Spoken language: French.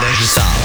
Lève ça.